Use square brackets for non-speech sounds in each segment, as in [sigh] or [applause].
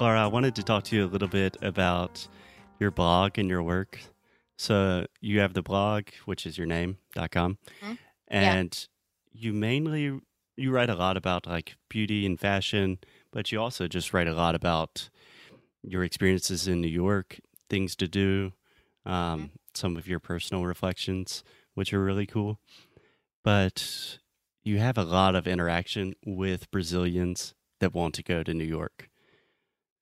Laura, I wanted to talk to you a little bit about your blog and your work. So you have the blog, which is your name.com, Mhm. and you mainly you write a lot about like beauty and fashion, but you also just write a lot about your experiences in New York, things to do, um, some of your personal reflections, which are really cool. But you have a lot of interaction with Brazilians that want to go to New York.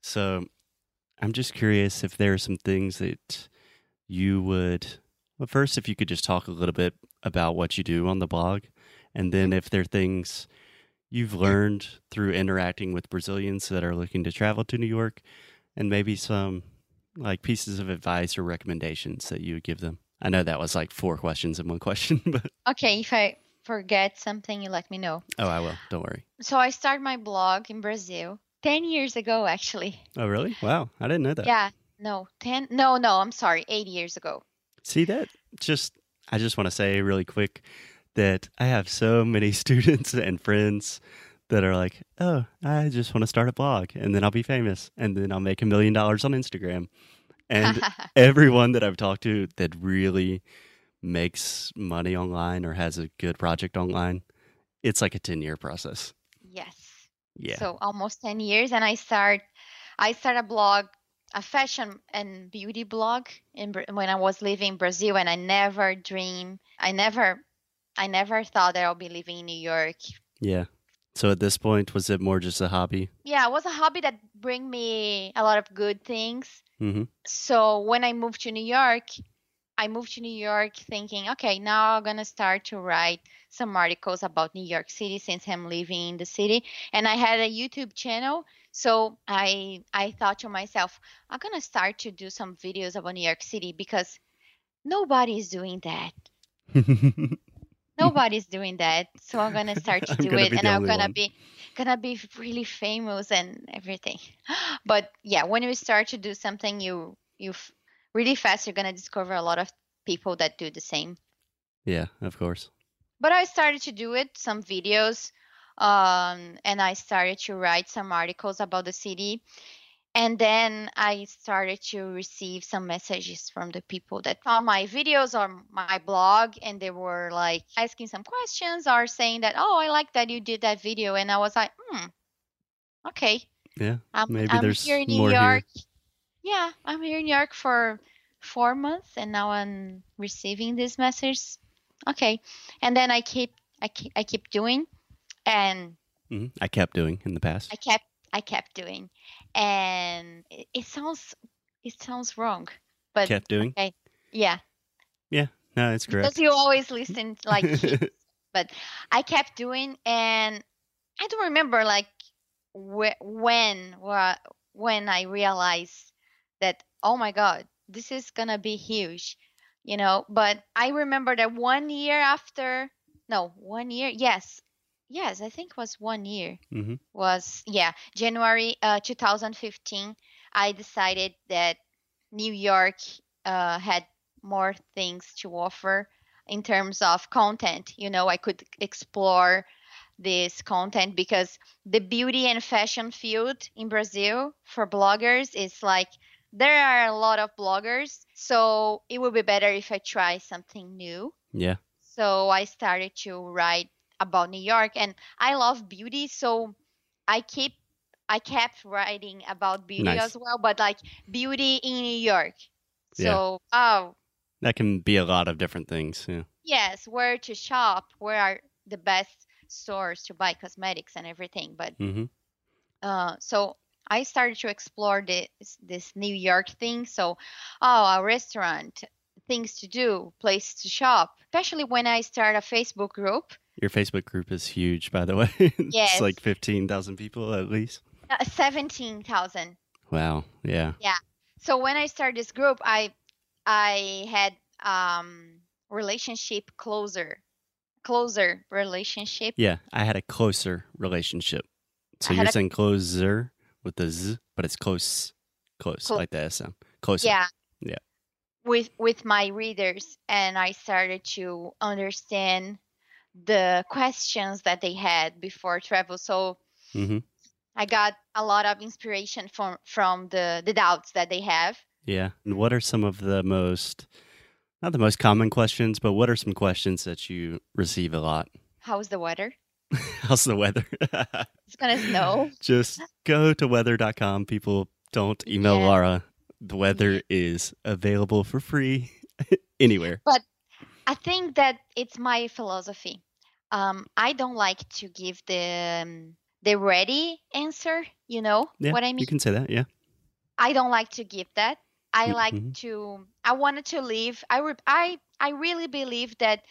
So I'm just curious if there are some things that you would. Well, first, if you could just talk a little bit about what you do on the blog, and then if there are things you've learned through interacting with Brazilians that are looking to travel to New York, and maybe some like pieces of advice or recommendations that you would give them. I know that was like four questions in one question, [laughs] but Okay, if I forget something, you let me know. oh, I will. Don't worry. So I started my blog in Brazil 10 years ago, actually. Oh, really? Wow, I didn't know that. Yeah, no, 10, no, no, I'm sorry, eight years ago. See that? Just I just want to say really quick that I have so many [laughs] students and friends that are like, "Oh, I just want to start a blog and then I'll be famous and then I'll make a million dollars on Instagram." And [laughs] everyone that I've talked to that really makes money online or has a good project online, it's like a 10-year process. yes. Yeah. So almost 10 years and I start I start a blog, a fashion and beauty blog in when I was living in Brazil and I never dream, I never I never thought that I'll be living in New York. yeah. So at this point was it more just a hobby? Yeah, it was a hobby that bring me a lot of good things. Mhm. So when I moved to New York, I moved to New York thinking, okay, now I'm gonna start to write some articles about New York City since I'm living in the city. And I had a YouTube channel, so I I thought to myself, I'm gonna start to do some videos about New York City because nobody is doing that. [laughs] Nobody's doing that. So I'm gonna start to do it, and I'm gonna be gonna be really famous and everything. [gasps] But yeah, when you start to do something, you you really fast you're gonna discover a lot of people that do the same. yeah, of course. But I started to do it, some videos, um, and I started to write some articles about the city. And then I started to receive some messages from the people that found my videos or my blog, and they were like asking some questions or saying that, "Oh, I like that you did that video," and I was like, "Hmm, okay." Yeah. I'm, Maybe I'm there's here in New more here. Yeah, I'm here in New York for four months, and now I'm receiving this message. Okay, and then I keep I keep I keep doing, and hmm I kept doing in the past. I kept I kept doing, and it, it sounds it sounds wrong, but kept doing. yeah, Yeah. No, it's correct. because you always listen like kids. [laughs] [laughs] but I kept doing, and I don't remember like wh- when wha- when I realized that oh my god, this is gonna be huge, you know. But I remember that one year after, no, one year, yes, yes, I think it was one year hmm was yeah January uh, 2015. I decided that New York uh, had more things to offer in terms of content. You know, I could explore this content because the beauty and fashion field in Brazil for bloggers is like there are a lot of bloggers, so it would be better if I try something new. Yeah. So I started to write about New York and I love beauty so I keep I kept writing about beauty Nice. as well but like beauty in New York. Yeah. So oh That can be a lot of different things. Yeah. yes, where to shop, where are the best stores to buy cosmetics and everything but hmm uh, so I started to explore this this New York thing. So, oh, a restaurant, things to do, place to shop. Especially when I start a Facebook group Your Facebook group is huge, by the [laughs] way. Yes. it's like 15,000 people at least. Uh, 17,000. Wow. Yeah. Yeah. So when I started this group, I I had um relationship closer closer relationship. Yeah. I had a closer relationship. So you're saying closer with the Z, but it's close. Close, Clo- like the S sound. Closer. Yeah. Yeah. With with my readers and I started to understand the questions that they had before travel. So hmm I got a lot of inspiration from from the the doubts that they have. Yeah. And what are some of the most, not the most common questions, but what are some questions that you receive a lot? How's the weather? [laughs] How's the weather? [laughs] It's gonna snow. Just go to weather.com. People don't email Yeah. Laura. The weather is available for free [laughs] anywhere. But I think that it's my philosophy. Um, I don't like to give the um, the ready answer. You know Yeah, what I mean? You can say that. Yeah. I don't like to give that. I Mm, like mhm. to. I wanted to leave. I re- I I really believe that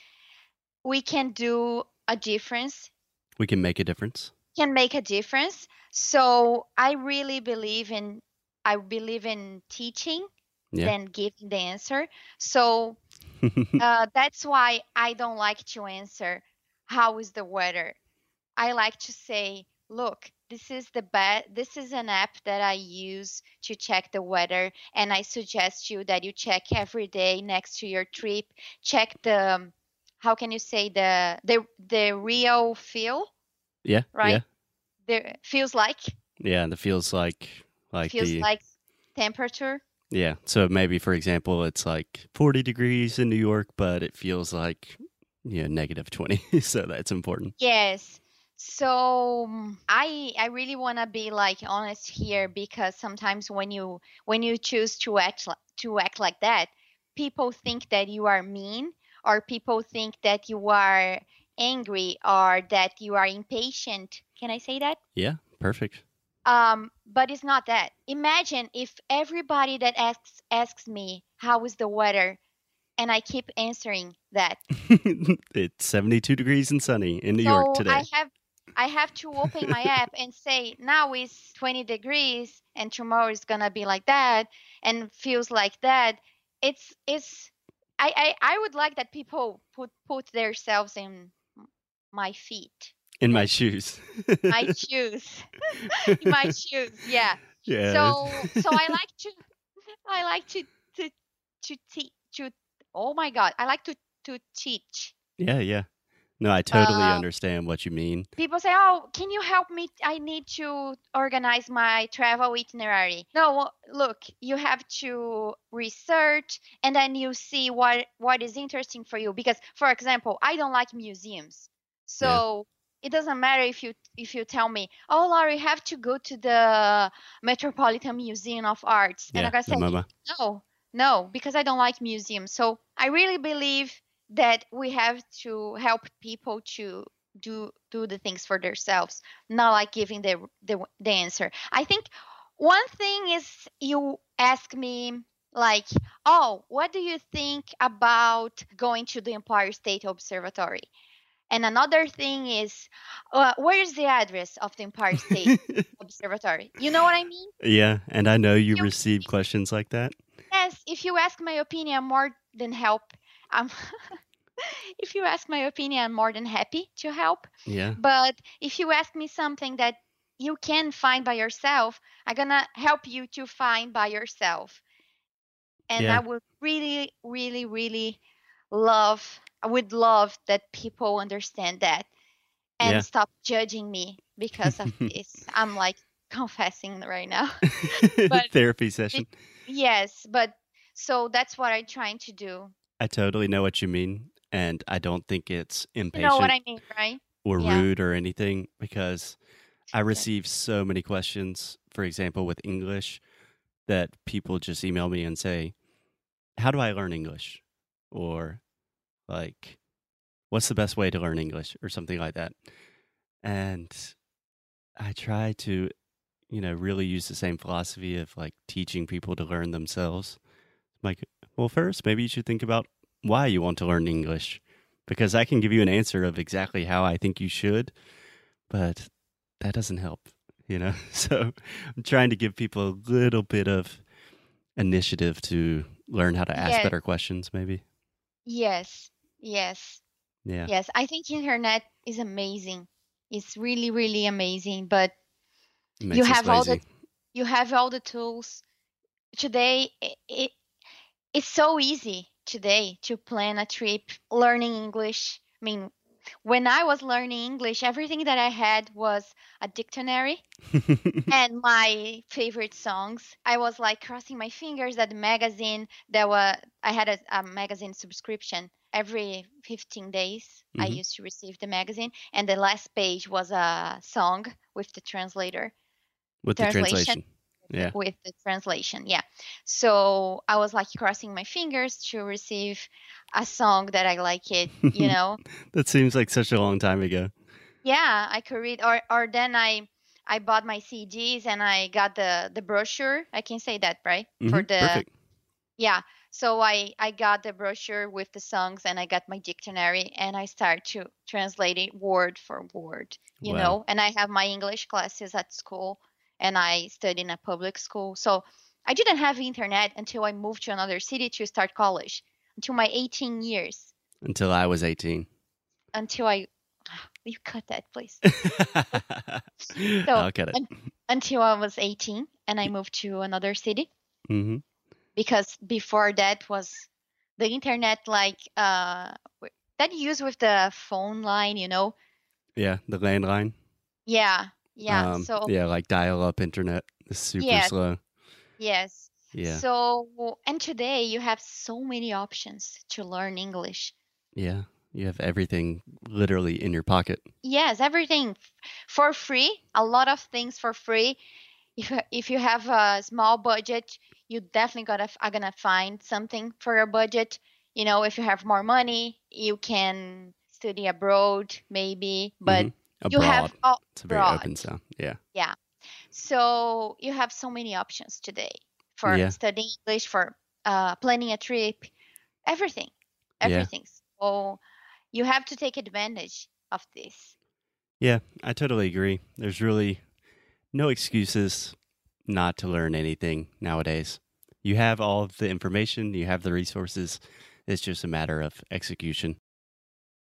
we can do a difference. We can make a difference. Can make a difference. So I really believe in. I believe in teaching Yeah. than giving the answer. So [laughs] uh, that's why I don't like to answer how is the weather. I like to say, look, this is the best. This is an app that I use to check the weather, and I suggest you that you check every day next to your trip. Check the, um, how can you say the the the real feel? yeah. Right. Yeah. The feels like Yeah. And it feels like, like feels the, like temperature. yeah. So maybe, for example, it's like 40 degrees in New York, but it feels like, you know, negative 20. [laughs] so that's important. Yes. So mm, I I really want to be like honest here because sometimes when you when you choose to act to act like that, people think that you are mean or people think that you are angry or that you are impatient. Can I say that? Yeah. Perfect. Um, but it's not that. Imagine if everybody that asks asks me how is the weather, and I keep answering that. [laughs] it's 72 degrees and sunny in New so York today. I have I have to open my [laughs] app and say now it's 20 degrees and tomorrow is gonna be like that and feels like that. It's it's I I, I would like that people put put themselves in my feet, in my shoes. my [laughs] shoes, in my shoes. Yeah. yeah. So so I like to I like to to to teach to oh my god I like to to teach yeah. Yeah. No, I totally Uh, understand what you mean. people say, "Oh, can you help me? I need to organize my travel itinerary." No, look, you have to research and then you see what what is interesting for you because for example, I don't like museums. So, it doesn't matter if you if you tell me, "Oh, Laura, you have to go to the Metropolitan Museum of Arts." And Yeah. I'm going to say, no, no, because I don't like museums. So I really believe that we have to help people to do do the things for themselves, not like giving the the, the answer. I think one thing is you ask me like, oh, what do you think about going to the Empire State Observatory? And another thing is, uh, where is the address of the Empire State [laughs] Observatory? You know what I mean? yeah. And I know you You- receive questions like that. Yes, if you ask my opinion, I'm more than help. Um, [laughs] if you ask my opinion, I'm more than happy to help. Yeah. But if you ask me something that you can find by yourself, I'm gonna help you to find by yourself. And Yeah. I would really, really, really love. I would love that people understand that and Yeah. stop judging me because of [laughs] this. I'm like confessing right now. [laughs] But- Therapy session. Yes, but so that's what I'm trying to do. I totally know what you mean. And I don't think it's You impatient know what I mean, right? or Yeah. rude or anything because I receive so many questions, for example, with English, that people just email me and say, How do I learn English? Or like, What's the best way to learn English? Or something like that. And I try to, you know, really use the same philosophy of like teaching people to learn themselves. Like, well, first, maybe you should think about why you want to learn English because I can give you an answer of exactly how I think you should, but that doesn't help, you know? [laughs] So I'm trying to give people a little bit of initiative to learn how to ask Yeah. better questions, maybe. Yes, yes, Yeah. yes. I think internet is amazing. It's really, really amazing. But you have all the you have all the tools today. It it's so easy today to plan a trip, learning English. I mean, when I was learning English, everything that I had was a dictionary [laughs] and my favorite songs. I was like crossing my fingers that the magazine that was I had a, a magazine subscription every 15 days. I Mhm. used to receive the magazine, and the last page was a song with the translator With the translation. Yeah. with the translation. Yeah. So I was like crossing my fingers to receive a song that I like it, you [laughs] know. That seems like such a long time ago. yeah, I could read or or then I I bought my CDs and I got the the brochure. I can say that, right? For Mhm, the Perfect. yeah. So I I got the brochure with the songs and I got my dictionary and I start to translate it word for word, you Wow. know. And I have my English classes at school and I studied in a public school. So I didn't have internet until I moved to another city to start college. Until my 18 years. Until I was 18. Until I [sighs] you cut that please. [laughs] I'll cut it. un- until I was 18 and I moved to another city. hmm because before that was the internet like uh that you use with the phone line you know Yeah, the landline. yeah yeah Um, so yeah, like dial-up internet is super Yeah. slow. yes Yeah, so and today you have so many options to learn english yeah. You have everything literally in your pocket. yes everything for free a lot of things for free if you- if you have a small budget you definitely gotta are gonna find something for your budget you know if you have more money you can study abroad maybe but Mhm. you have it's a very abroad. open sound. Yeah. Yeah. So you have so many options today for Yeah. studying english for uh, planning a trip everything Yeah. everything so you have to take advantage of this Yeah, I totally agree. There's really no excuses not to learn anything nowadays. You have all of the information, you have the resources. It's just a matter of execution.